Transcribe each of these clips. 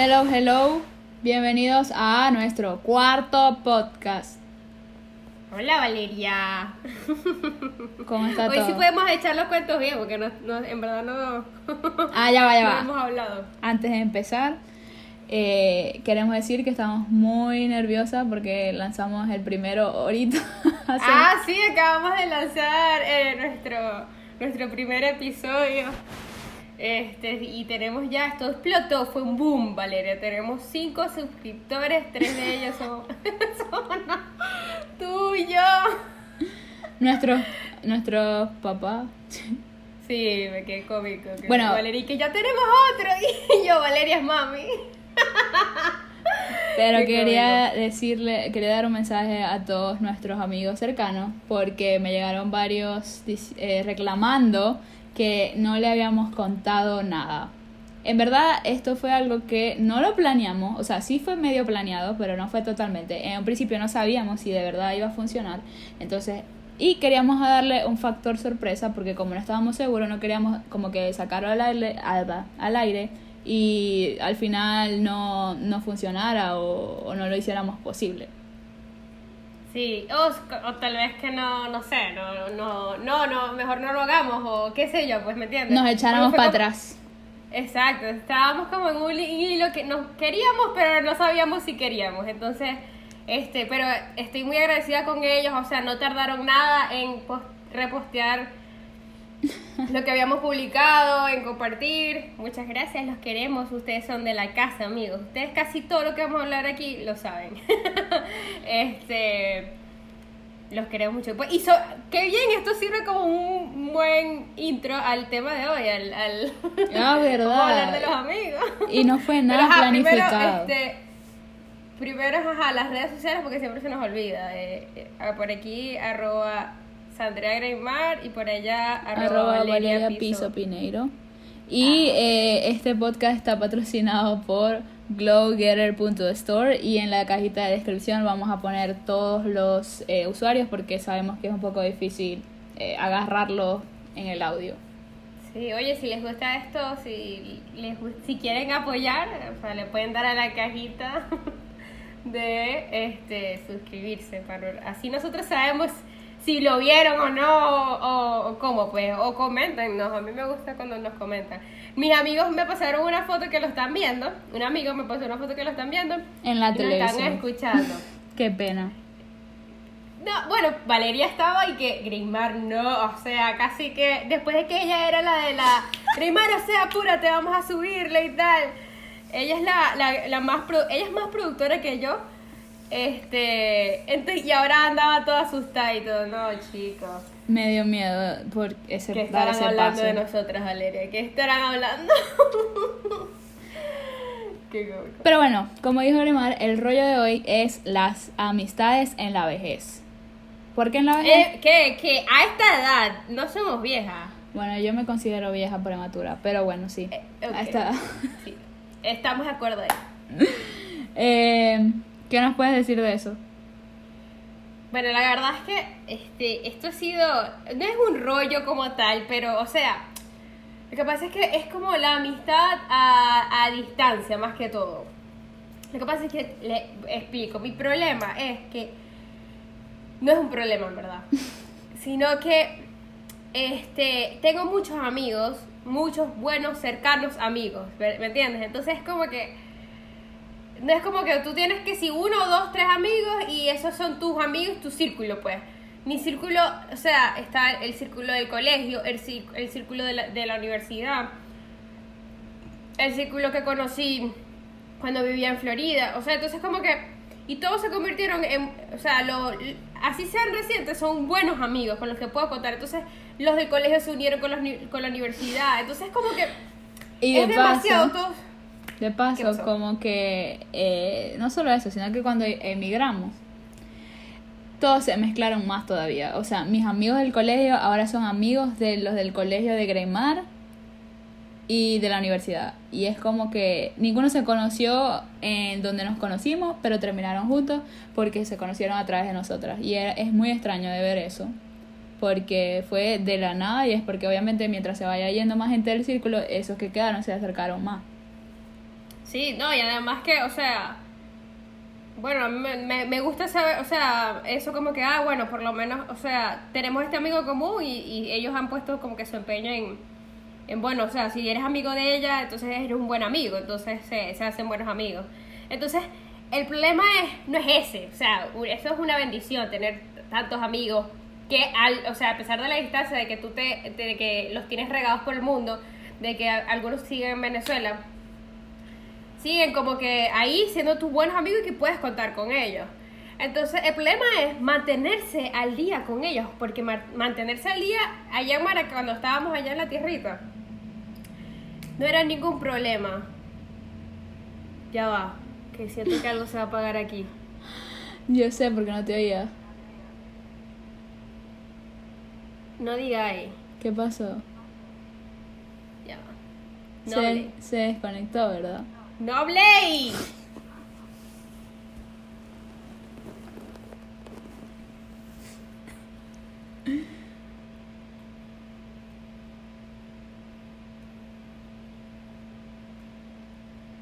Hello, hello. Bienvenidos a nuestro cuarto podcast. Hola Valeria. ¿Cómo está Hoy todo? sí podemos echar los cuentos bien, porque no, no- en verdad no, Ah, ya va, ya no va. hemos hablado. Antes de empezar, eh, queremos decir que estamos muy nerviosas porque lanzamos el primero ahorita. Ah, sí, acabamos de lanzar eh, nuestro, nuestro primer episodio. Este, y tenemos ya, esto explotó, fue un boom, Valeria. Tenemos cinco suscriptores, tres de ellos son, son tú y yo. Nuestro, nuestro papá. Sí, me quedé cómico. Que Bueno. Valeria, que ya tenemos otro. Y yo, Valeria es mami. Pero Qué quería decirle, quería dar un mensaje a todos nuestros amigos cercanos porque me llegaron varios eh, reclamando que no le habíamos contado nada. En verdad, esto fue algo que no lo planeamos, o sea, sí fue medio planeado, pero no fue totalmente. En un principio no sabíamos si de verdad iba a funcionar. Entonces, y queríamos darle un factor sorpresa porque como no estábamos seguros, no queríamos como que sacarlo al aire, al, al aire y al final no, no funcionara o, o no lo hiciéramos posible. Sí, o, o tal vez que no, no sé, no, no, no, no, mejor no lo hagamos o qué sé yo, pues me entiendes. Nos echáramos para como- atrás. Exacto, estábamos como en un hilo que nos queríamos, pero no sabíamos si queríamos. Entonces, este, pero estoy muy agradecida con ellos, o sea, no tardaron nada en pos- repostear lo que habíamos publicado, en compartir. Muchas gracias, los queremos. Ustedes son de la casa, amigos. Ustedes casi todo lo que vamos a hablar aquí lo saben. este, los queremos mucho. Pues, y so- qué bien, esto sirve como un buen intro al tema de hoy, al, al Ah, a hablar de los verdad. amigos. Y no fue Pero, nada ajá, planificado. Primero, este, primero ajá, las redes sociales porque siempre se nos olvida. eh, eh, ah, por aquí, arroba Sandrea Greymar y por allá, arroba, Arroba Valeria, Valeria Piso. Piso Pineiro. Y eh, este podcast está patrocinado por glowgetter.store y en la cajita de descripción vamos a poner todos los eh, usuarios porque sabemos que es un poco difícil eh, agarrarlos en el audio. Sí, oye, si les gusta esto, si, les, si quieren apoyar, o sea, le pueden dar a la cajita de este suscribirse. Para, así nosotros sabemos si lo vieron o no, o, o cómo, pues, o coméntenos. A mí me gusta cuando nos comentan. Mis amigos me pasaron una foto que lo están viendo. Un amigo me pasó una foto que lo están viendo. En la y lo están televisión. escuchando. Qué pena. No, bueno, Valeria estaba y que Grismar no, o sea, casi que después de que ella era la de la Grismar, o sea, apúrate, vamos a subirle y tal. Ella es la, la, la más pro- ella es más productora que yo. Este, entonces, y ahora andaba toda asustada y todo, no, chicos. Me dio miedo por ese, ¿Qué dar estarán ese hablando paso. de nosotras, Valeria? ¿Qué estarán hablando? Qué. Pero bueno, como dijo Grimar, el rollo de hoy es las amistades en la vejez. ¿Por qué en la vejez? Eh, que, que a esta edad no somos viejas. Bueno, yo me considero vieja prematura, pero bueno, sí. Eh, A ok. esta edad. Sí, estamos de acuerdo ahí. Eh, ¿Qué nos puedes decir de eso? Bueno, la verdad es que este, esto ha sido, no es un rollo como tal, pero, o sea, lo que pasa es que es como la amistad a, a distancia más que todo. Lo que pasa es que, le explico, mi problema es que no es un problema en verdad, sino que este, tengo muchos amigos, muchos buenos, cercanos amigos, ¿me me entiendes? Entonces es como que no es como que tú tienes que si uno, dos, tres amigos y esos son tus amigos, tu círculo, pues. Mi círculo, o sea, está el círculo del colegio, el, el círculo de la, de la universidad, el círculo que conocí cuando vivía en Florida, o sea, entonces como que, y todos se convirtieron en, o sea, lo, así sean recientes, son buenos amigos con los que puedo contar, entonces los del colegio se unieron con, los, con la universidad, entonces como que Y es de demasiado todo. De ¿Qué paso como que eh, no solo eso, sino que cuando emigramos, todos se mezclaron más todavía. O sea, mis amigos del colegio ahora son amigos de los del colegio de Greymar y de la universidad. Y es como que ninguno se conoció en donde nos conocimos, pero terminaron juntos porque se conocieron a través de nosotras. Y era- es muy extraño de ver eso. Porque fue de la nada y es porque obviamente mientras se vaya yendo más gente del círculo, esos que quedaron se acercaron más. Sí, no, y además que, o sea, bueno, me, me, me gusta saber, o sea, eso como que, ah, bueno, por lo menos, o sea, tenemos este amigo común y, y ellos han puesto como que su empeño en, en, bueno, o sea, si eres amigo de ella, entonces eres un buen amigo, entonces se, se hacen buenos amigos. Entonces, el problema es, no es ese, o sea, eso es una bendición, tener tantos amigos que, al, o sea, a pesar de la distancia de que tú te, de que los tienes regados por el mundo, de que algunos siguen en Venezuela, siguen como que ahí siendo tus buenos amigos y que puedes contar con ellos. Entonces, el problema es mantenerse al día con ellos, porque ma- mantenerse al día allá en Maraca, cuando estábamos allá en la tierrita, no era ningún problema. Ya va, que siento que algo se va a apagar aquí. Yo sé porque no te oía. No digáis. ¿Qué pasó? Ya va. No Se, se desconectó, ¿verdad? ¡No habléis!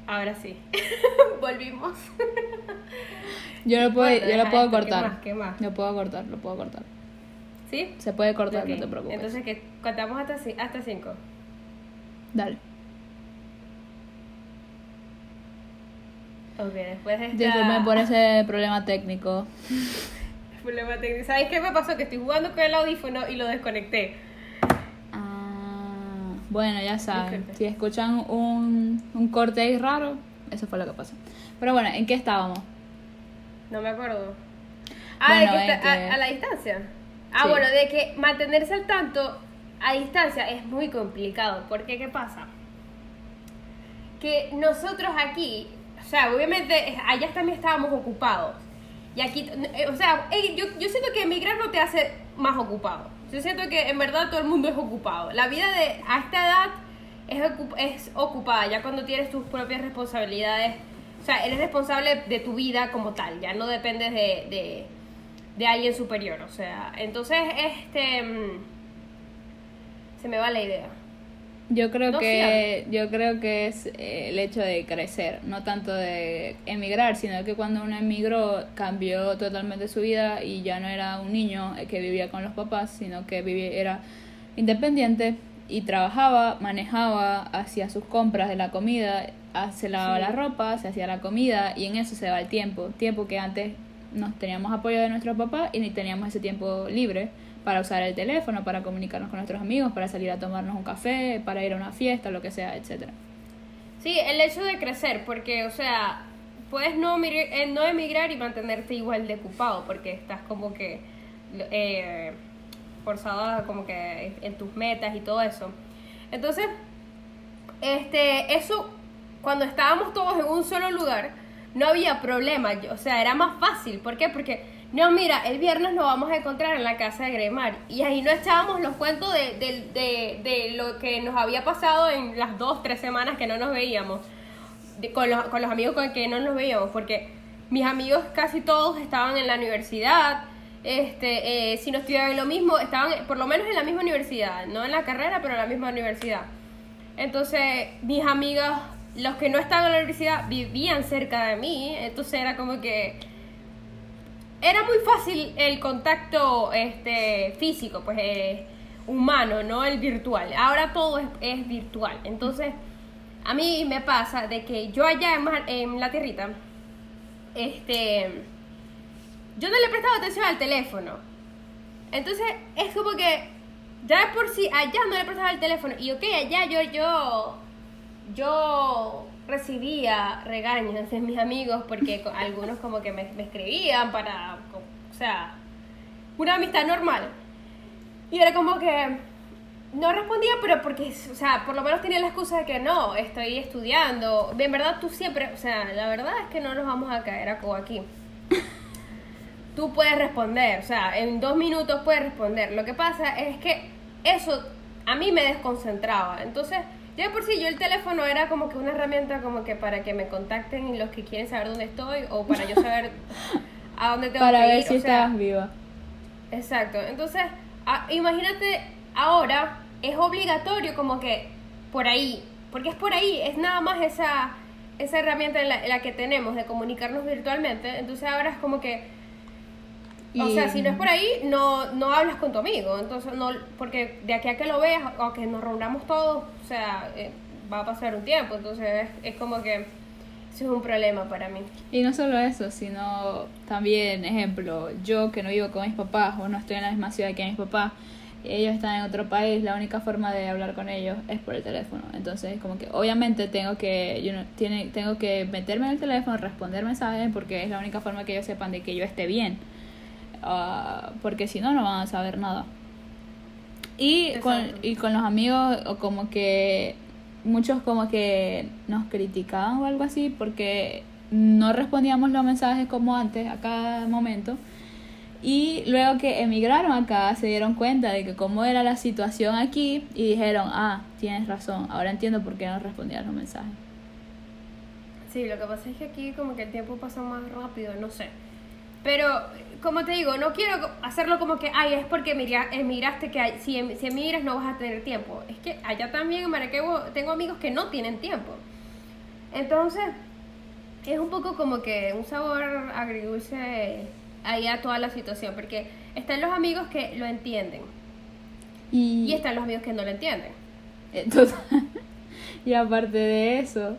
Ahora sí. Volvimos. Yo lo puedo, yo lo puedo esto, ¿qué cortar. más? ¿Qué más? Lo puedo cortar, lo puedo cortar. ¿Sí? Se puede cortar, no te preocupes. Entonces, que contamos hasta, hasta cinco. Dale. Ok, después de esta... Disculpen por ese problema técnico. problema técnico. ¿Sabes qué me pasó? Que estoy jugando con el audífono y lo desconecté. Ah, bueno, ya saben. Disculpe. Si escuchan un, un corte ahí raro, eso fue lo que pasó. Pero bueno, ¿en qué estábamos? No me acuerdo. Ah, Bueno, de que es está que- a, a la distancia. Ah, Sí. bueno, de que mantenerse al tanto a distancia es muy complicado. Porque, ¿qué pasa? Que nosotros aquí, o sea, obviamente allá también estábamos ocupados. Y aquí, eh, o sea, yo, yo siento que emigrar no te hace más ocupado. Yo siento que en verdad todo el mundo es ocupado. La vida de a esta edad es, ocup- es ocupada, ya cuando tienes tus propias responsabilidades. O sea, eres responsable de tu vida como tal, ya no dependes de, de, de alguien superior. O sea, entonces, este. mm, Se me va la idea. Yo creo que yo creo que es eh, el hecho de crecer, no tanto de emigrar, sino que cuando uno emigró cambió totalmente su vida y ya no era un niño eh, que vivía con los papás, sino que vivía era independiente y trabajaba, manejaba, hacía sus compras de la comida, ah, se lavaba Sí. la ropa, se hacía la comida y en eso se va el tiempo, tiempo que antes nos teníamos apoyo de nuestros papás y ni teníamos ese tiempo libre para usar el teléfono, para comunicarnos con nuestros amigos, para salir a tomarnos un café, para ir a una fiesta, lo que sea, etcétera. Sí, el hecho de crecer, porque, o sea, puedes eh, no emigrar y mantenerte igual de ocupado, porque estás como que eh, forzado a como que en tus metas y todo eso. Entonces, este, eso, cuando estábamos todos en un solo lugar, no había problema, o sea, era más fácil. ¿Por qué? Porque, no, mira, el viernes nos vamos a encontrar en la casa de Gremar. Y ahí no echábamos los cuentos de, de, de, de lo que nos había pasado en las dos, tres semanas que no nos veíamos. con, los, con los amigos con que no nos veíamos. Porque mis amigos casi todos estaban en la universidad. Este, eh, si no estudiaban lo mismo, estaban por lo menos en la misma universidad. No en la carrera, pero en la misma universidad. Entonces, mis amigas, los que no estaban en la universidad, vivían cerca de mí. Entonces era como que era muy fácil el contacto este físico, pues eh, humano, no el virtual. Ahora todo es, es virtual. Entonces, a mí me pasa de que yo allá en, la tierrita, este, yo no le prestaba atención al teléfono. Entonces, es como que ya de por sí allá no le prestaba el teléfono. Y ok, allá yo, yo, yo recibía regaños de mis amigos porque algunos como que me, me escribían para, o sea, una amistad normal. Y era como que no respondía, pero porque, o sea, por lo menos tenía la excusa de que no, estoy estudiando. En verdad tú siempre, o sea, la verdad es que no nos vamos a caer a cobo aquí. Tú puedes responder, o sea, en dos minutos puedes responder. Lo que pasa es que eso a mí me desconcentraba. Entonces, ya por sí yo el teléfono era como que una herramienta como que para que me contacten y los que quieren saber dónde estoy o para yo saber a dónde tengo Para que ver ir. si o sea, estabas viva. Exacto. Entonces, a- imagínate ahora, es obligatorio como que por ahí, porque es por ahí, es nada más esa, esa herramienta en la, la que tenemos de comunicarnos virtualmente, entonces ahora es como que, o sea, si no es por ahí, no, no hablas con tu amigo, entonces no, porque de aquí a que lo veas o que nos reunamos todos, o sea, eh, va a pasar un tiempo, entonces es, es como que eso es un problema para mí. Y no solo eso, sino también, ejemplo, yo que no vivo con mis papás o no estoy en la misma ciudad que mis papás, ellos están en otro país, la única forma de hablar con ellos es por el teléfono. Entonces, como que obviamente tengo que yo no- tiene, tengo que meterme en el teléfono, responder mensajes porque es la única forma que ellos sepan de que yo esté bien. Ah, porque si no, no van a saber nada. Y con, y con los amigos, o como que muchos como que nos criticaban o algo así porque no respondíamos los mensajes como antes a cada momento. Y luego que emigraron acá se dieron cuenta de que cómo era la situación aquí y dijeron, ah, tienes razón, ahora entiendo por qué no respondías los mensajes. Sí, lo que pasa es que aquí como que el tiempo pasa más rápido, no sé. Pero, como te digo, no quiero hacerlo como que, ay, es porque emigra- emigraste, que hay- si, em- si emigras no vas a tener tiempo. Es que allá también en Maracaibo tengo amigos que no tienen tiempo. Entonces, es un poco como que un sabor agridulce ahí a toda la situación, porque están los amigos que lo entienden Y, y están los amigos que no lo entienden. Total. y aparte de eso,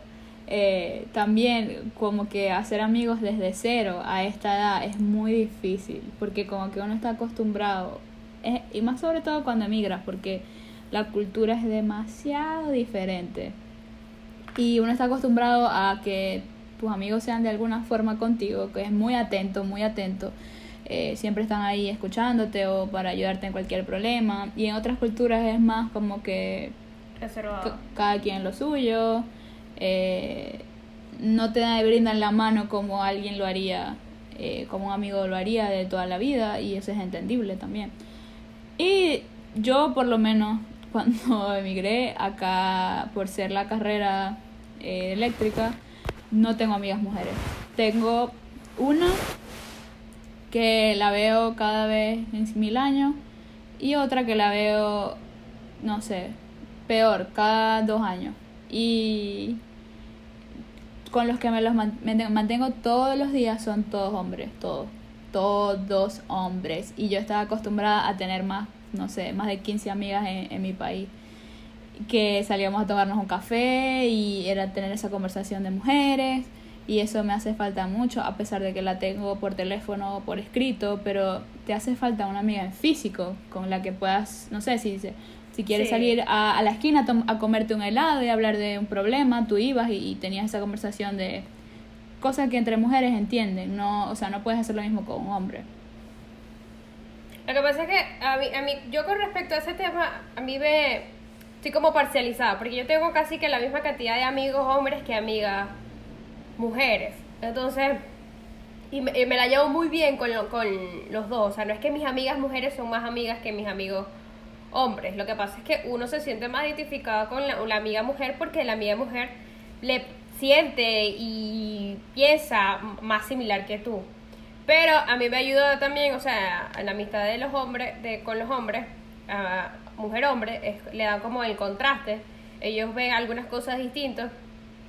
eh, también como que hacer amigos desde cero a esta edad es muy difícil, porque como que uno está acostumbrado, eh, y más sobre todo cuando emigras, porque la cultura es demasiado diferente. Y uno está acostumbrado a que tus amigos sean de alguna forma contigo, que es muy atento, muy atento. eh, siempre están ahí escuchándote o para ayudarte en cualquier problema. Y en otras culturas es más como que Reservado. cada quien lo suyo. Eh, no te brindan la mano como alguien lo haría, eh, como un amigo lo haría de toda la vida. Y eso es entendible también. Y yo por lo menos cuando emigré acá por ser la carrera eh, eléctrica, no tengo amigas mujeres. Tengo una que la veo cada vez en mil años y otra que la veo, no sé, peor, cada dos años. Y con los que me los mantengo todos los días son todos hombres, todos, todos hombres. Y yo estaba acostumbrada a tener más, no sé, más de 15 amigas en, mi país. Que salíamos a tomarnos un café y era tener esa conversación de mujeres. Y eso me hace falta mucho, a pesar de que la tengo por teléfono o por escrito, pero te hace falta una amiga en físico con la que puedas, no sé, si, si quieres Sí. salir a, a la esquina a, a comerte un helado y hablar de un problema, tú ibas y, y tenías esa conversación de cosas que entre mujeres entienden, no, o sea, no puedes hacer lo mismo con un hombre. Lo que pasa es que a mí, a mí, yo con respecto a ese tema, a mí me estoy como parcializada, porque yo tengo casi que la misma cantidad de amigos hombres que amigas mujeres. Entonces, y me, y me la llevo muy bien con, lo- con los dos. O sea, no es que mis amigas mujeres son más amigas que mis amigos hombres. Lo que pasa es que uno se siente más identificado con la, la amiga mujer porque la amiga mujer le siente y piensa más similar que tú. Pero a mí me ayuda también, o sea, la amistad de los hombres, de, con los hombres, a mujer-hombre, le da como el contraste. Ellos ven algunas cosas distintas.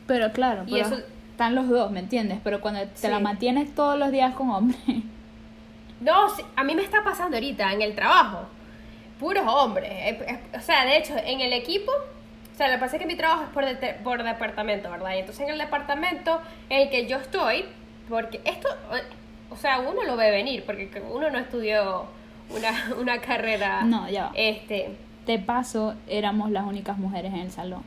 Pero claro, Y pero eso- están los dos, ¿me entiendes? Pero cuando te Sí. la mantienes todos los días con hombres, No, a mí me está pasando ahorita en el trabajo. Puros hombres. O sea, de hecho, en el equipo, o sea, lo que pasa es que mi trabajo es por, dete- por departamento, ¿verdad? Y entonces en el departamento en el que yo estoy, porque esto, o sea, uno lo ve venir, porque uno no estudió una, una carrera. No, ya va. Este. de paso éramos las únicas mujeres en el salón.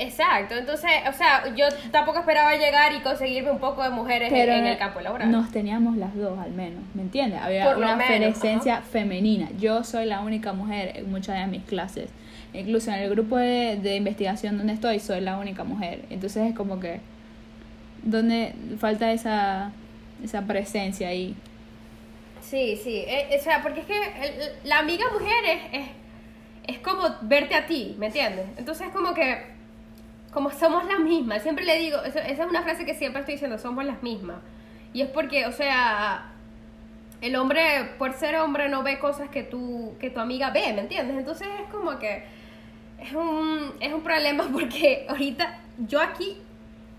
Exacto, entonces, o sea, yo tampoco esperaba llegar y conseguirme un poco de mujeres en- Pero en, el campo laboral. nos teníamos las dos al menos, ¿me entiendes? Había Por una presencia femenina. Yo soy la única mujer en muchas de mis clases. Incluso en el grupo de, de investigación donde estoy, soy la única mujer. Entonces es como que donde falta esa esa presencia ahí. Sí, sí, eh, o sea, porque es que el- la amiga mujer es, es, es como verte a ti, ¿me entiendes? Entonces es como que, como somos las mismas, siempre le digo, esa es una frase que siempre estoy diciendo, somos las mismas. Y es porque, o sea, el hombre, por ser hombre, no ve cosas que tu, que tu amiga ve, ¿me entiendes? Entonces es como que es un, es un problema porque ahorita yo aquí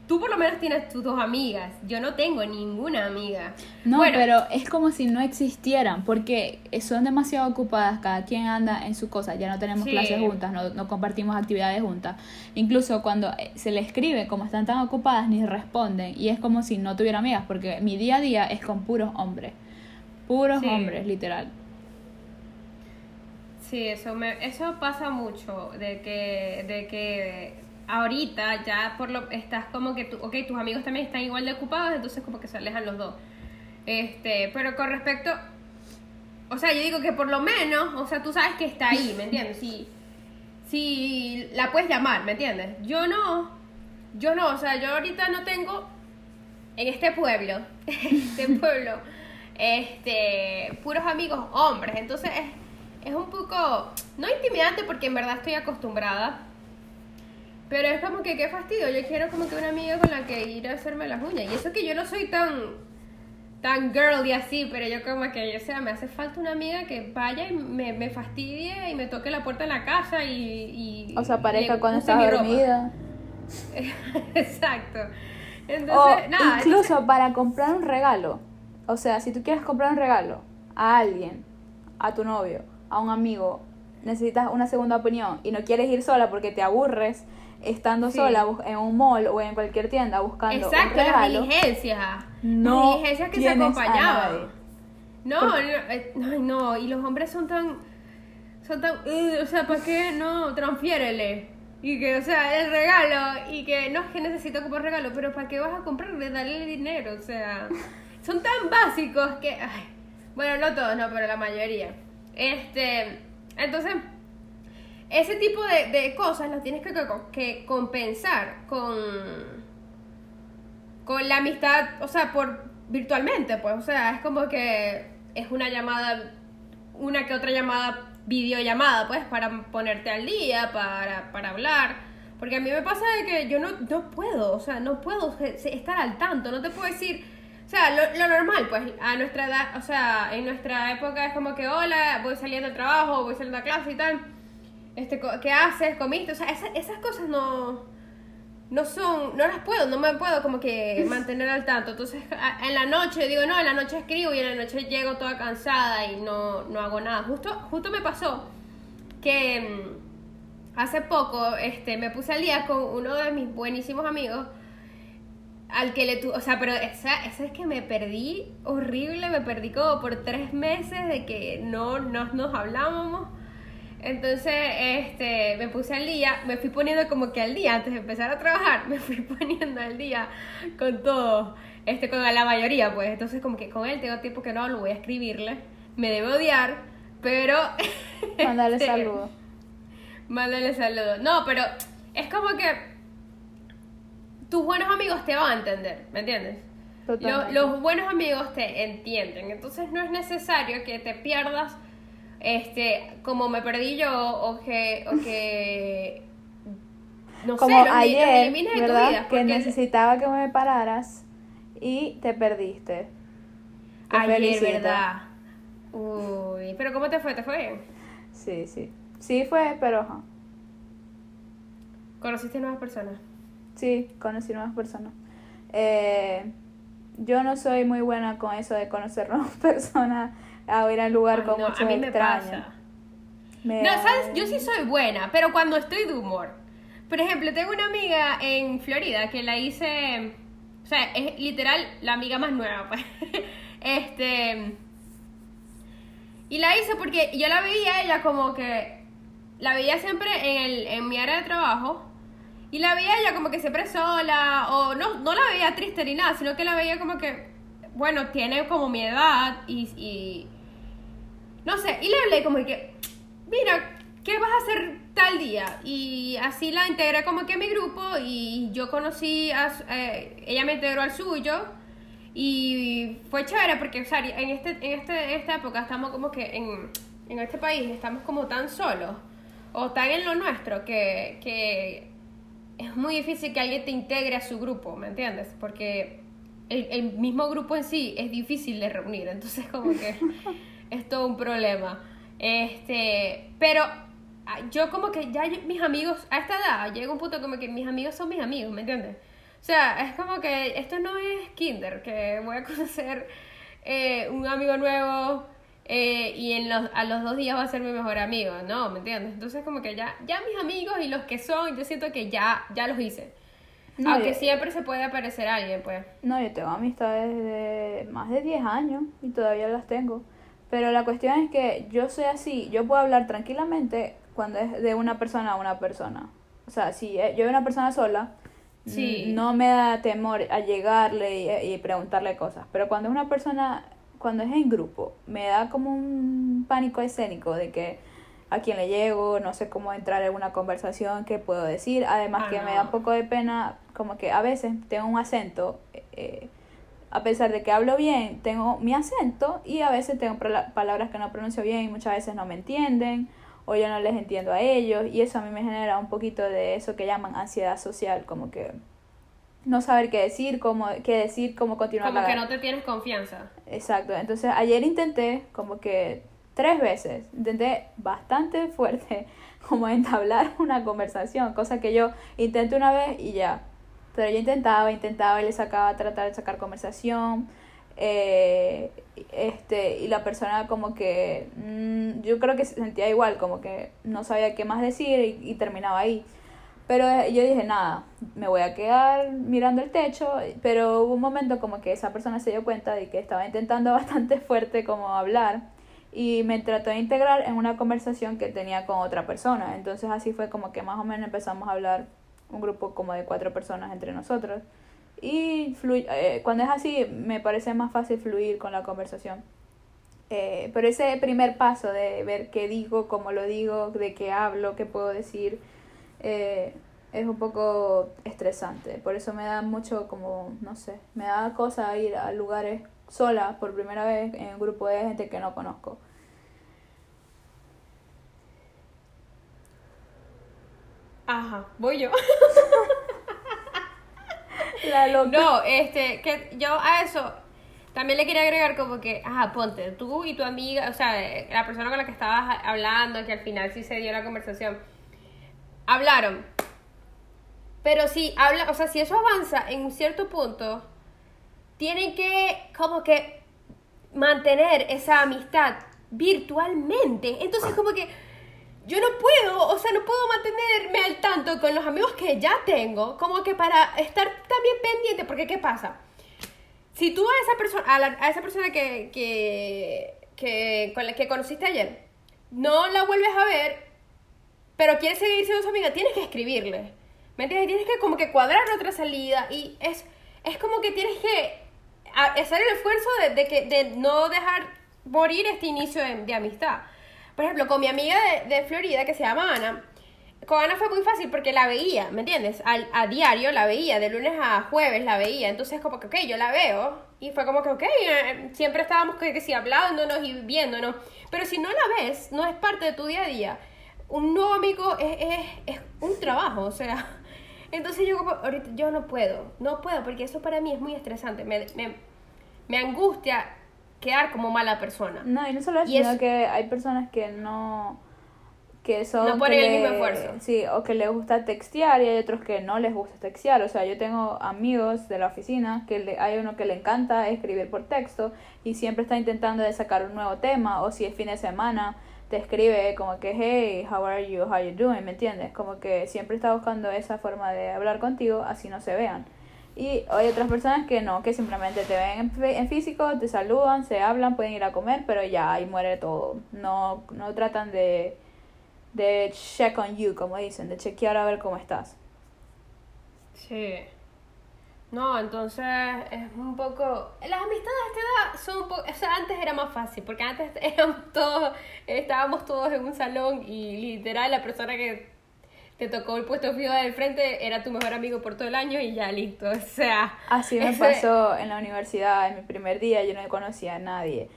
tú por lo menos tienes tus dos amigas. Yo no tengo ninguna amiga. No, Bueno, pero es como si no existieran, porque son demasiado ocupadas, cada quien anda en su cosa, ya no tenemos Sí. clases juntas, no, no compartimos actividades juntas. Incluso cuando eh, se le escribe, como están tan ocupadas, ni responden, y es como si no tuviera amigas, porque mi día a día es con puros hombres, puros Sí. hombres, literal. Sí, eso me, eso pasa mucho, de que, de que ahorita ya por lo estás como que tú, ok, tus amigos también están igual de ocupados, entonces como que se alejan los dos. Este, pero con respecto, o sea, yo digo que por lo menos, o sea, tú sabes que está ahí, ¿me entiendes? Si, si la puedes llamar, ¿me entiendes? Yo no, yo no, o sea, yo ahorita no tengo en este pueblo, este pueblo, este, puros amigos hombres, entonces es, es un poco, no intimidante porque en verdad estoy acostumbrada, pero es como que qué fastidio, yo quiero como que una amiga con la que ir a hacerme las uñas, y eso que yo no soy tan tan girly así, pero yo como que, o sea, me hace falta una amiga que vaya y me, me fastidie y me toque la puerta en la casa y... y O sea, pareja le cuando estás dormida. Exacto. Entonces, O nada. incluso entonces- para comprar un regalo. O sea, si tú quieres comprar un regalo a alguien, a tu novio, a un amigo, necesitas una segunda opinión y no quieres ir sola porque te aburres estando Sí. sola en un mall o en cualquier tienda buscando Exacto, un las diligencias. no las diligencias que se acompañaban. No, no, eh, no, y los hombres son tan. Son tan. "Ugh", o sea, ¿para qué no? Transfiérele. Y que, o sea, el regalo. Y que no es que necesito comprar regalo, pero ¿para qué vas a comprarle? Darle dinero. O sea, son tan básicos que. ay, bueno, no todos, no, pero la mayoría. Este. Entonces. Ese tipo de, de cosas las tienes que, que, que compensar con con la amistad, o sea, por virtualmente, pues, o sea, es como que es una llamada, una que otra llamada, videollamada, pues, para ponerte al día, para, para hablar, porque a mí me pasa de que yo no, no puedo, o sea, no puedo estar al tanto, no te puedo decir, o sea, lo, lo normal, pues, a nuestra edad, o sea, en nuestra época es como que, hola, voy saliendo del trabajo, voy saliendo a clase y tal, este, ¿qué haces? ¿Comiste? O sea, esa- esas cosas no no son, no las puedo, no me puedo como que mantener al tanto. Entonces, en la noche digo, no, en la noche escribo y en la noche llego toda cansada y no, no hago nada. Justo, justo me pasó que mm, hace poco este, me puse al día con uno de mis buenísimos amigos al que le tu, o sea, pero esa, esa es que me perdí horrible, me perdí como por tres meses de que no, no nos hablábamos. Entonces, este, me puse al día, me fui poniendo como que al día, antes de empezar a trabajar, me fui poniendo al día con todo, este, con la mayoría, pues. Entonces, como que con él tengo tiempo que no hablo, voy a escribirle, me debe odiar, pero... Mándale este, saludos. Mándale saludos. No, pero es como que tus buenos amigos te van a entender, ¿me entiendes? Lo- Totalmente. los buenos amigos te entienden, entonces no es necesario que te pierdas, este, como me perdí yo, o que, o que, no Como sé, los, los ayer, de ¿verdad? vida. que necesitaba que me pararas y te perdiste. Te ayer, felicito. ¿verdad? Uy, pero ¿cómo te fue? ¿Te fue bien? Sí, sí. Sí fue, pero ajá. ¿Conociste nuevas personas? Sí, conocí nuevas personas. Eh, yo no soy muy buena con eso de conocer nuevas personas, a ir al lugar Ay, con no, muchos a mí me pasa. Me- No, ¿sabes? Yo sí soy buena, pero cuando estoy de humor. Por ejemplo, tengo una amiga en Florida que la hice. O sea, es literal la amiga más nueva, pues. Este. Y la hice porque yo la veía a ella como que. La veía siempre en, el, en mi área de trabajo. Y la veía a ella como que siempre sola. O no, no la veía triste ni nada, sino que la veía como que. Bueno, tiene como mi edad y- y no sé, y le hablé como que, mira, ¿qué vas a hacer tal día? Y así la integré como que a mi grupo y yo conocí a, eh, ella me integró al suyo y fue chévere porque, o sea, en, este, en, este, esta época estamos como que en, en este país estamos como tan solos o tan en lo nuestro que, que es muy difícil que alguien te integre a su grupo, ¿me entiendes? Porque el, el mismo grupo en sí es difícil de reunir, entonces como que es todo un problema. Este, pero ah, yo como que ya yo- mis amigos, a esta edad, llega un punto como que mis amigos son mis amigos, ¿me entiendes? O sea, es como que esto no es kinder, que voy a conocer eh, un amigo nuevo eh, y en los, a los dos días va a ser mi mejor amigo, ¿no? ¿Me entiendes? Entonces como que ya, ya mis amigos y los que son, yo siento que ya, ya los hice. No, Aunque yo- siempre se puede aparecer alguien, pues. No, yo tengo amistades de más de 10 años y todavía las tengo. Pero la cuestión es que yo soy así, yo puedo hablar tranquilamente cuando es de una persona a una persona. O sea, si eh, yo veo una persona sola, Sí. no me da temor a llegarle y, y preguntarle cosas. Pero cuando es una persona, cuando es en grupo, me da como un pánico escénico de que a quién le llego, no sé cómo entrar en una conversación, qué puedo decir. Además Ah, que me da un poco de pena, como que a veces tengo un acento, eh, a pesar de que hablo bien, tengo mi acento y a veces tengo palabras que no pronuncio bien y muchas veces no me entienden o yo no les entiendo a ellos y eso a mí me genera un poquito de eso que llaman ansiedad social, como que no saber qué decir, cómo, qué decir, cómo continuar. Como la- que no te tienes confianza. Exacto, entonces ayer intenté como que tres veces, intenté bastante fuerte como entablar una conversación, cosa que yo intenté una vez y ya, pero yo intentaba, intentaba y le sacaba, tratar de sacar conversación, eh, este, y la persona como que, mm, yo creo que se sentía igual, como que no sabía qué más decir y, y terminaba ahí. Pero eh, yo dije, nada, me voy a quedar mirando el techo, pero hubo un momento como que esa persona se dio cuenta de que estaba intentando bastante fuerte como hablar y me trató de integrar en una conversación que tenía con otra persona. Entonces así fue como que más o menos empezamos a hablar un grupo como de cuatro personas entre nosotros. Y fluy- eh, cuando es así me parece más fácil fluir con la conversación. Eh, pero ese primer paso de ver qué digo, cómo lo digo, de qué hablo, qué puedo decir, eh, es un poco estresante. Por eso me da mucho como, no sé, me da cosa ir a lugares sola por primera vez en un grupo de gente que no conozco. Ajá, voy yo. La loca. No, este, que yo a eso también le quería agregar como que, ajá, ponte, tú y tu amiga, o sea, la persona con la que estabas hablando, que al final sí se dio la conversación, hablaron. Pero si habla, o sea, si eso avanza en un cierto punto, tienen que como que mantener esa amistad virtualmente. Entonces como que yo no puedo, o sea, no puedo mantenerme al tanto con los amigos que ya tengo, como que para estar también pendiente, porque ¿qué pasa? Si tú a esa persona, a, la- a esa persona que, que, con la que conociste ayer, no la vuelves a ver, pero quieres seguir siendo su amiga, tienes que escribirle. ¿Me entiendes? Tienes que como que cuadrar otra salida y es, es como que tienes que hacer el esfuerzo de, que, de no dejar morir este inicio de amistad. Por ejemplo, con mi amiga de, de Florida que se llama Ana, con Ana fue muy fácil porque la veía, ¿me entiendes? Al, a diario la veía, de lunes a jueves la veía, entonces como que, ok, yo la veo y fue como que, ok, eh, siempre estábamos que, que sí, hablándonos y viéndonos, pero si no la ves, no es parte de tu día a día, un nuevo amigo es, es, es un trabajo, o sea, entonces yo como, ahorita yo no puedo, no puedo, porque eso para mí es muy estresante, me, me, me angustia quedar como mala persona. No, y no solo eso, Y es- sino que hay personas que no que son No ponen que el mismo esfuerzo. Sí, o que les gusta textear y hay otros que no les gusta textear. O sea, yo tengo amigos de la oficina que le- hay uno que le encanta escribir por texto y siempre está intentando de sacar un nuevo tema o si es fin de semana te escribe como que hey, how are you, how you doing, ¿me entiendes? Como que siempre está buscando esa forma de hablar contigo así no se vean. Y hay otras personas que no, que simplemente te ven en, físico, te saludan, se hablan, pueden ir a comer, pero ya ahí muere todo. No, no tratan de, de check on you, como dicen, de chequear a ver cómo estás. Sí. No, entonces es un poco... Las amistades a esta edad son un poco... O sea, antes era más fácil, porque antes éramos todos, estábamos todos en un salón y literal la persona que te tocó el puesto fijo del frente era tu mejor amigo por todo el año y ya listo. O sea... Así me ese- pasó en la universidad, en mi primer día, yo no conocía a nadie.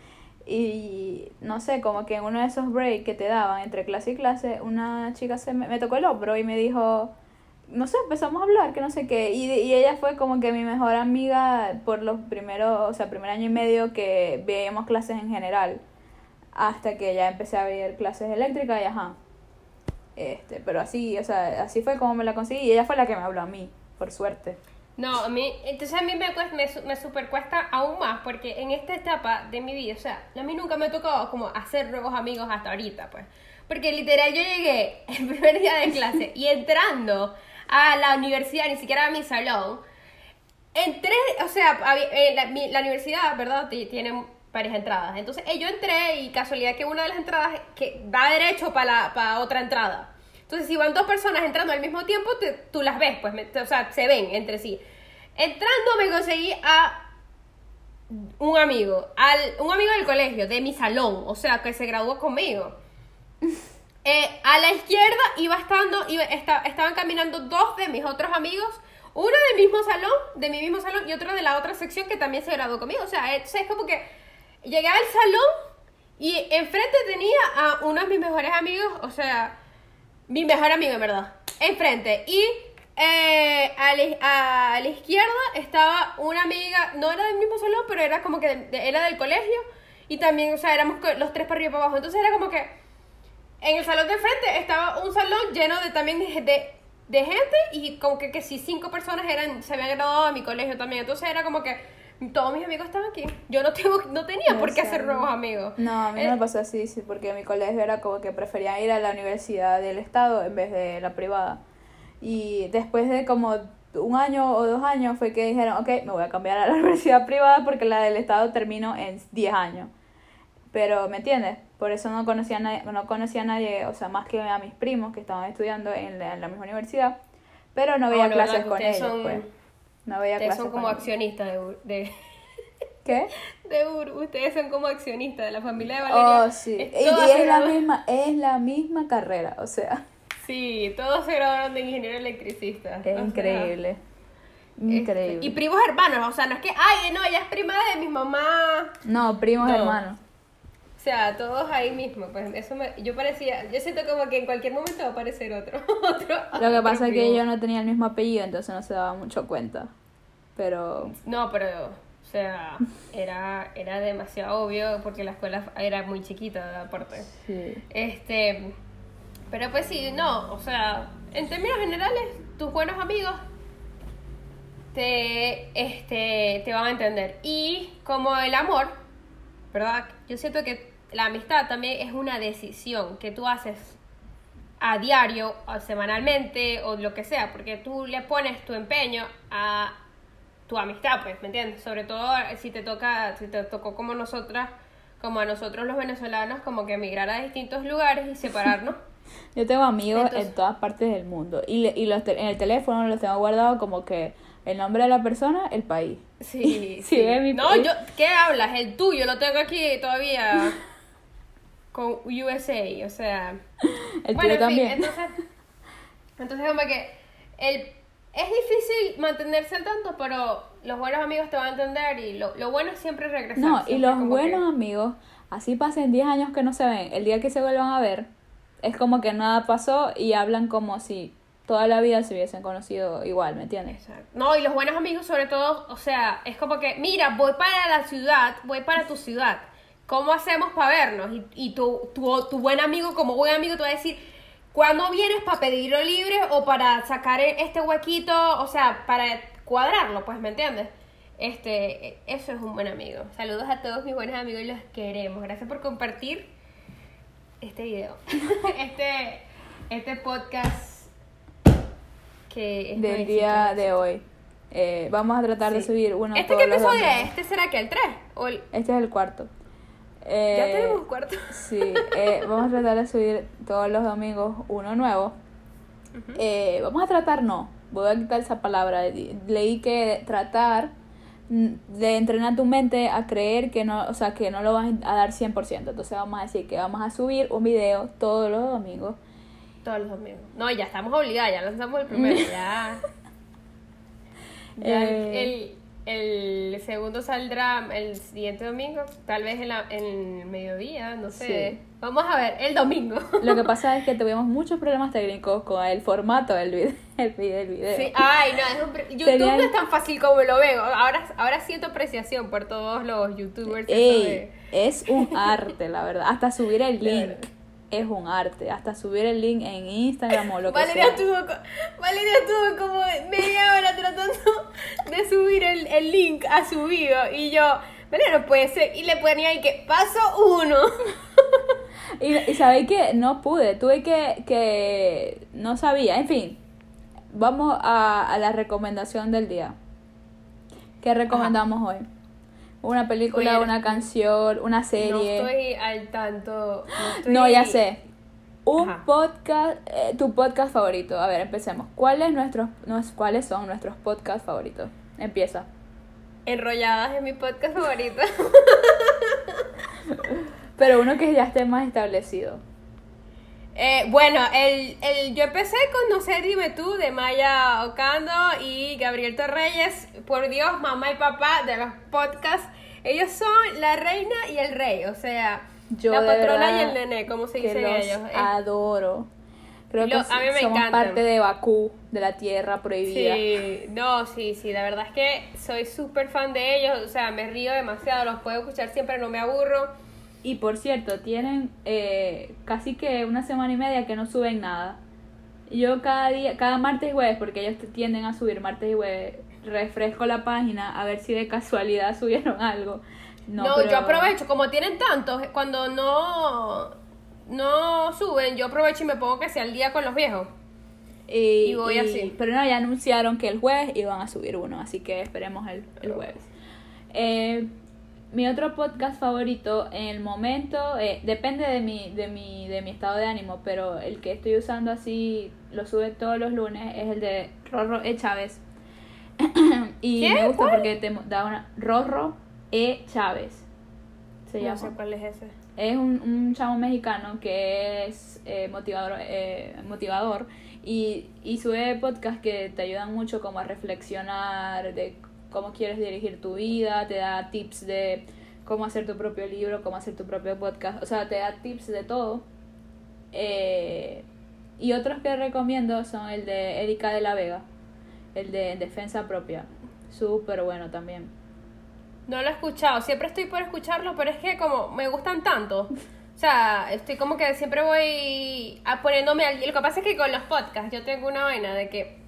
Y no sé, como que en uno de esos breaks que te daban entre clase y clase, una chica se me, me tocó el hombro y me dijo, no sé, empezamos a hablar, que no sé qué. Y, y ella fue como que mi mejor amiga por los primeros, o sea, primer año y medio que veíamos clases en general. Hasta que ya empecé a ver clases eléctricas y ajá. Este, pero así, o sea, así fue como me la conseguí. Y ella fue la que me habló a mí, por suerte. No, a mí, entonces a mí me, me, me super cuesta aún más porque en esta etapa de mi vida, o sea, a mí nunca me ha tocado como hacer nuevos amigos hasta ahorita, pues. Porque literal yo llegué el primer día de clase y entrando a la universidad, ni siquiera a mi salón, entré, o sea, eh, la, mi- la universidad, ¿verdad? Ti- Tiene varias entradas. Entonces eh, yo entré y casualidad que una de las entradas que va derecho para para otra entrada. Entonces si van dos personas entrando al mismo tiempo, te- tú las ves, pues, me- o sea, se ven entre sí. Entrando me conseguí a un amigo, al, un amigo del colegio, de mi salón, o sea, que se graduó conmigo. Eh, a la izquierda iba estando, iba- esta- estaban caminando dos de mis otros amigos, uno del mismo salón, de mi mismo salón, y otro de la otra sección que también se graduó conmigo. O sea, es, es como que llegué al salón y enfrente tenía a uno de mis mejores amigos, o sea, mi mejor amigo en verdad, enfrente. Y eh, a, la, a la izquierda estaba una amiga, no era del mismo salón, pero era como que era del colegio. Y también, o sea, éramos los tres para arriba y para abajo. Entonces era como que en el salón de enfrente estaba un salón lleno de también de, de, de gente y como que, que si cinco personas eran se habían graduado de mi colegio también. Entonces era como que todos mis amigos estaban aquí. Yo no tengo no tenía por qué hacer nuevos amigos. No, a mí Eh, no me pasó así, sí, porque mi colegio era como que prefería ir a la universidad del estado en vez de la privada. Y después de como un año o dos años fue que dijeron, ok, me voy a cambiar a la universidad privada porque la del estado termino en 10 años. Pero, ¿me entiendes? Por eso no conocía a nadie, no conocía a nadie, o sea, más que a mis primos que estaban estudiando en la, en la misma universidad. Pero no veía Ah, clases con ellos, son- pues. Ustedes son como accionistas de, de, ¿Qué? de Ur- Ustedes son como accionistas de la familia de Valeria. Oh, sí. Es- Y, es la misma, es la misma carrera, o sea, Sí, todos se graduaron de ingeniero electricista. es sea, increíble. este, Increíble. y primos hermanos, o sea, no es que, ay, no, ella es prima de mi mamá. No, primos No. hermanos. O sea, todos ahí mismo, pues eso me, yo parecía, yo siento como que en cualquier momento va a aparecer otro, otro. Lo que pasa es que yo no tenía el mismo apellido, entonces no se daba mucho cuenta. Pero No, pero, o sea, era, era demasiado obvio porque la escuela era muy chiquita, aparte. sí. Este, pero pues sí, no, o sea, en términos generales, tus buenos amigos te, este, te van a entender. Y como el amor, ¿verdad? Yo siento que la amistad también es una decisión que tú haces a diario o semanalmente o lo que sea, porque tú le pones tu empeño a tu amistad, pues, ¿me entiendes? Sobre todo si te toca, si te tocó como nosotras, como a nosotros los venezolanos, como que emigrar a distintos lugares y separarnos. Yo tengo amigos Entonces- en todas partes del mundo. Y, le- y los te- en el teléfono los tengo guardados como que el nombre de la persona, el país. Sí, Sí, ve mi No, país. yo, ¿qué hablas? El tuyo lo tengo aquí todavía con USA, o sea. El bueno, tuyo en también. fin, entonces, entonces como que el, es difícil mantenerse al tanto, pero los buenos amigos te van a entender y lo, lo bueno es siempre regresar. no, y los buenos que- amigos, así pasen 10 años que no se ven, el día que se vuelvan a ver, es como que nada pasó y hablan como si toda la vida se hubiesen conocido igual, ¿me entiendes? Exacto. No, y los buenos amigos sobre todo, o sea, es como que, mira, voy para la ciudad, voy para tu ciudad. ¿Cómo hacemos para vernos? Y, y tu, tu, tu buen amigo, como buen amigo, te va a decir, ¿cuándo vienes para pedirlo libre o para sacar e- este huequito? O sea, para cuadrarlo, pues, ¿me entiendes? Este, eso es un buen amigo. Saludos a todos mis buenos amigos y los queremos. Gracias por compartir este video. este, este podcast que es Del día de hoy. Eh, vamos a tratar de subir uno ¿Este qué episodio es? ¿Este será que el 3? ¿O el... Este es el cuarto. Ya Eh, tenemos un cuarto. Sí, eh, vamos a tratar de subir todos los domingos uno nuevo. Eh, vamos a tratar, no, voy a quitar esa palabra. Leí que tratar de entrenar tu mente a creer que no, o sea, que no lo vas a dar 100%. Entonces vamos a decir que vamos a subir un video todos los domingos. Todos los domingos. No, ya estamos obligados, ya lanzamos el primero, ya. Ya Eh. el, el segundo saldrá el siguiente domingo, tal vez en, la, en el mediodía, no sé. Sí. Vamos a ver, el domingo. Lo que pasa es que tuvimos muchos problemas técnicos con el formato del video. El video, el video. Sí, ay, no, es un YouTube no es tan fácil como lo veo. Ahora, ahora siento apreciación por todos los youtubers. Ey, de- es un arte, la verdad. Hasta subir el link. Es un arte. Hasta subir el link en Instagram o lo que Valeria sea. estuvo, Valeria estuvo como media hora tratando de subir el, el link a su video y yo, Valeria no puede ser, y le ponía ahí que paso uno. Y, y sabéis que no pude, tuve que, que no sabía, en fin, vamos a, a la recomendación del día. ¿Qué recomendamos hoy? Una película, Oye, una canción, una No serie. estoy al tanto. No, estoy- No, ya sé. Un Ajá. podcast, eh, tu podcast favorito. A ver, empecemos. ¿Cuáles nuestros, nues- cuáles son nuestros podcasts favoritos? Empieza. Enrolladas es mi podcast favorito. Pero uno que ya esté más establecido. Eh, bueno, el, el, yo empecé con No sé, dime tú, de Maya Ocando y Gabriel Torreyes. Por Dios, mamá y papá de los podcasts. Ellos son la reina y el rey, o sea, Yo la patrona y el nené, como se los ellos. eh. adoro. Creo Lo- que a mí me somos encantan. parte de Bakú, de la tierra prohibida. Sí, no, sí, sí, la verdad es que soy súper fan de ellos, o sea, me río demasiado, los puedo escuchar siempre, no me aburro. Y por cierto, tienen eh, casi que una semana y media que no suben nada. Yo cada día, cada martes y jueves, porque ellos tienden a subir martes y jueves, refresco la página a ver si de casualidad subieron algo. No, No, pero- yo aprovecho, como tienen tantos, cuando no, no suben, yo aprovecho y me pongo que sea al día con los viejos. Y, Y voy y- así. Pero no, ya anunciaron que el jueves iban a subir uno, así que esperemos el, el jueves. Eh, mi otro podcast favorito en el momento, eh, depende de mi, de, mi, de mi estado de ánimo, pero el que estoy usando así, lo sube todos los lunes, es el de Rorro E. Chávez. y ¿Qué? me gusta ¿Cuál? porque te da una... Rorro E. Chávez. Se No llama. sé cuál es ese. Es un, un chavo mexicano que es eh, motivador, eh, motivador y, y sube podcasts que te ayudan mucho como a reflexionar de cómo quieres dirigir tu vida, te da tips de cómo hacer tu propio libro, cómo hacer tu propio podcast, o sea, te da tips de todo. Eh, y otros que recomiendo son el de Erika de la Vega, el de Defensa Propia, súper bueno también. No lo he escuchado, siempre estoy por escucharlo, pero es que como me gustan tanto. O sea, estoy como que siempre voy a poniéndome al... Lo que pasa es que con los podcasts yo tengo una vaina de que,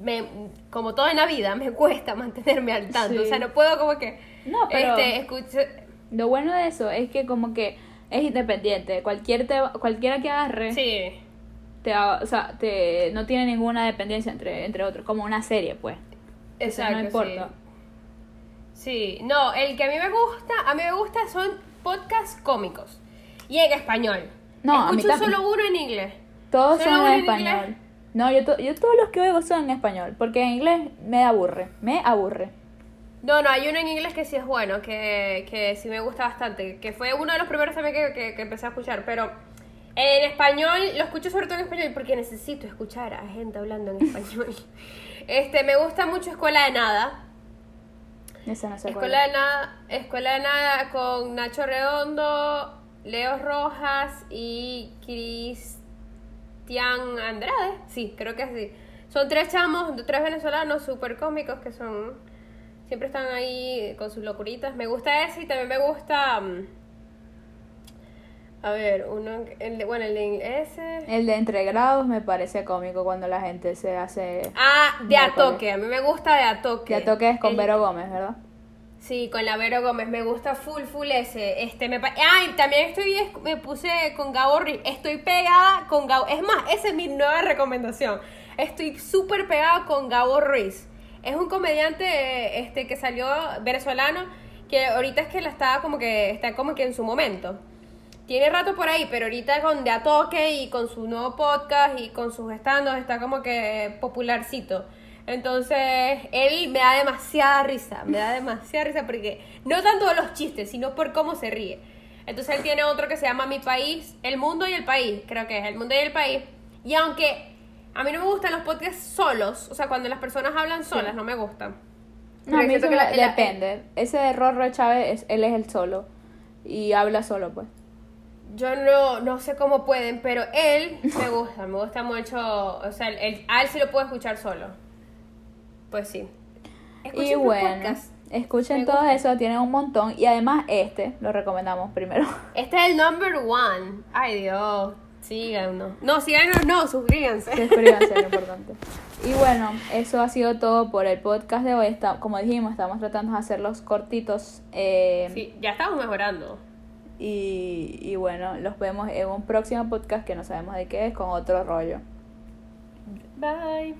me, como todo en la vida, me cuesta mantenerme al tanto. Sí. O sea, no puedo como que... No, pero- Este, escuche- Lo bueno de eso es que como que es independiente. Cualquier te, cualquiera que agarre, Sí, te, o sea, te, no tiene ninguna dependencia entre, entre otros, como una serie, pues. exacto. no importa. Sí. Sí, no, el que a mí me gusta, a mí me gusta son podcasts cómicos. Y en español. No, a mí Escucho solo uno en inglés. Todos ¿Solo son en en español. inglés? No, yo, to- yo todos los que oigo son en español, porque en inglés me aburre, me aburre. No, no, hay uno en inglés que sí es bueno, que, que sí me gusta bastante, que fue uno de los primeros también que, que, que empecé a escuchar, pero en español, lo escucho sobre todo en español porque necesito escuchar a gente hablando en español. Este, me gusta mucho Escuela de Nada. Ese no Escuela es. de Nada, Escuela de Nada con Nacho Redondo, Leo Rojas y Cristian Andrade. Sí, creo que sí. Son tres chamos, tres venezolanos súper cómicos que son. Siempre están ahí con sus locuritas. Me gusta ese y también me gusta. mm, A ver, uno. El de, bueno, el de ese. El de Entre Grados me parece cómico cuando la gente se hace... Ah, de. Atoque. A mí me gusta de Atoque. Que a toque es con El- Vero Gómez, ¿verdad? Sí, con la Vero Gómez, me gusta full, full ese. Este, me Ay, también estoy, me puse con Gabo Ruiz, estoy pegada con Gabo, es más, esa es mi nueva recomendación. Estoy súper pegada con Gabo Ruiz. Es un comediante este, que salió venezolano, que ahorita es que la está como que, está como que en su momento. Tiene rato por ahí, pero ahorita con De A Toque y con su nuevo podcast y con sus estandos está como que popularcito. Entonces, él me da demasiada risa, me da demasiada risa porque no tanto de los chistes, sino por cómo se ríe. Entonces, él tiene otro que se llama Mi País, El Mundo y el País, creo que es El Mundo y el País. Y aunque a mí no me gustan los podcasts solos, o sea, cuando las personas hablan solas, no me gustan. No, a mí eso que la- depende. Ese de Rorro Chávez, es- él es el solo. Y habla solo, pues. Yo no, no sé cómo pueden, pero él me gusta, me gusta mucho, o sea, él, a él sí lo puedo escuchar solo. Pues sí. Y Escuchen los bueno, escuchen Me todo gusta. eso, tienen un montón. Y además este, lo recomendamos primero. Este es el number one. Ay, Dios. Síganos. No, síganos, no, suscríbanse. Suscríbanse, lo importante. Y bueno, eso ha sido todo por el podcast de hoy. Está, como dijimos, estamos tratando de hacerlos cortitos. eh, Sí, ya estamos mejorando. y, y bueno, los vemos en un próximo podcast que no sabemos de qué es, con otro rollo. Bye.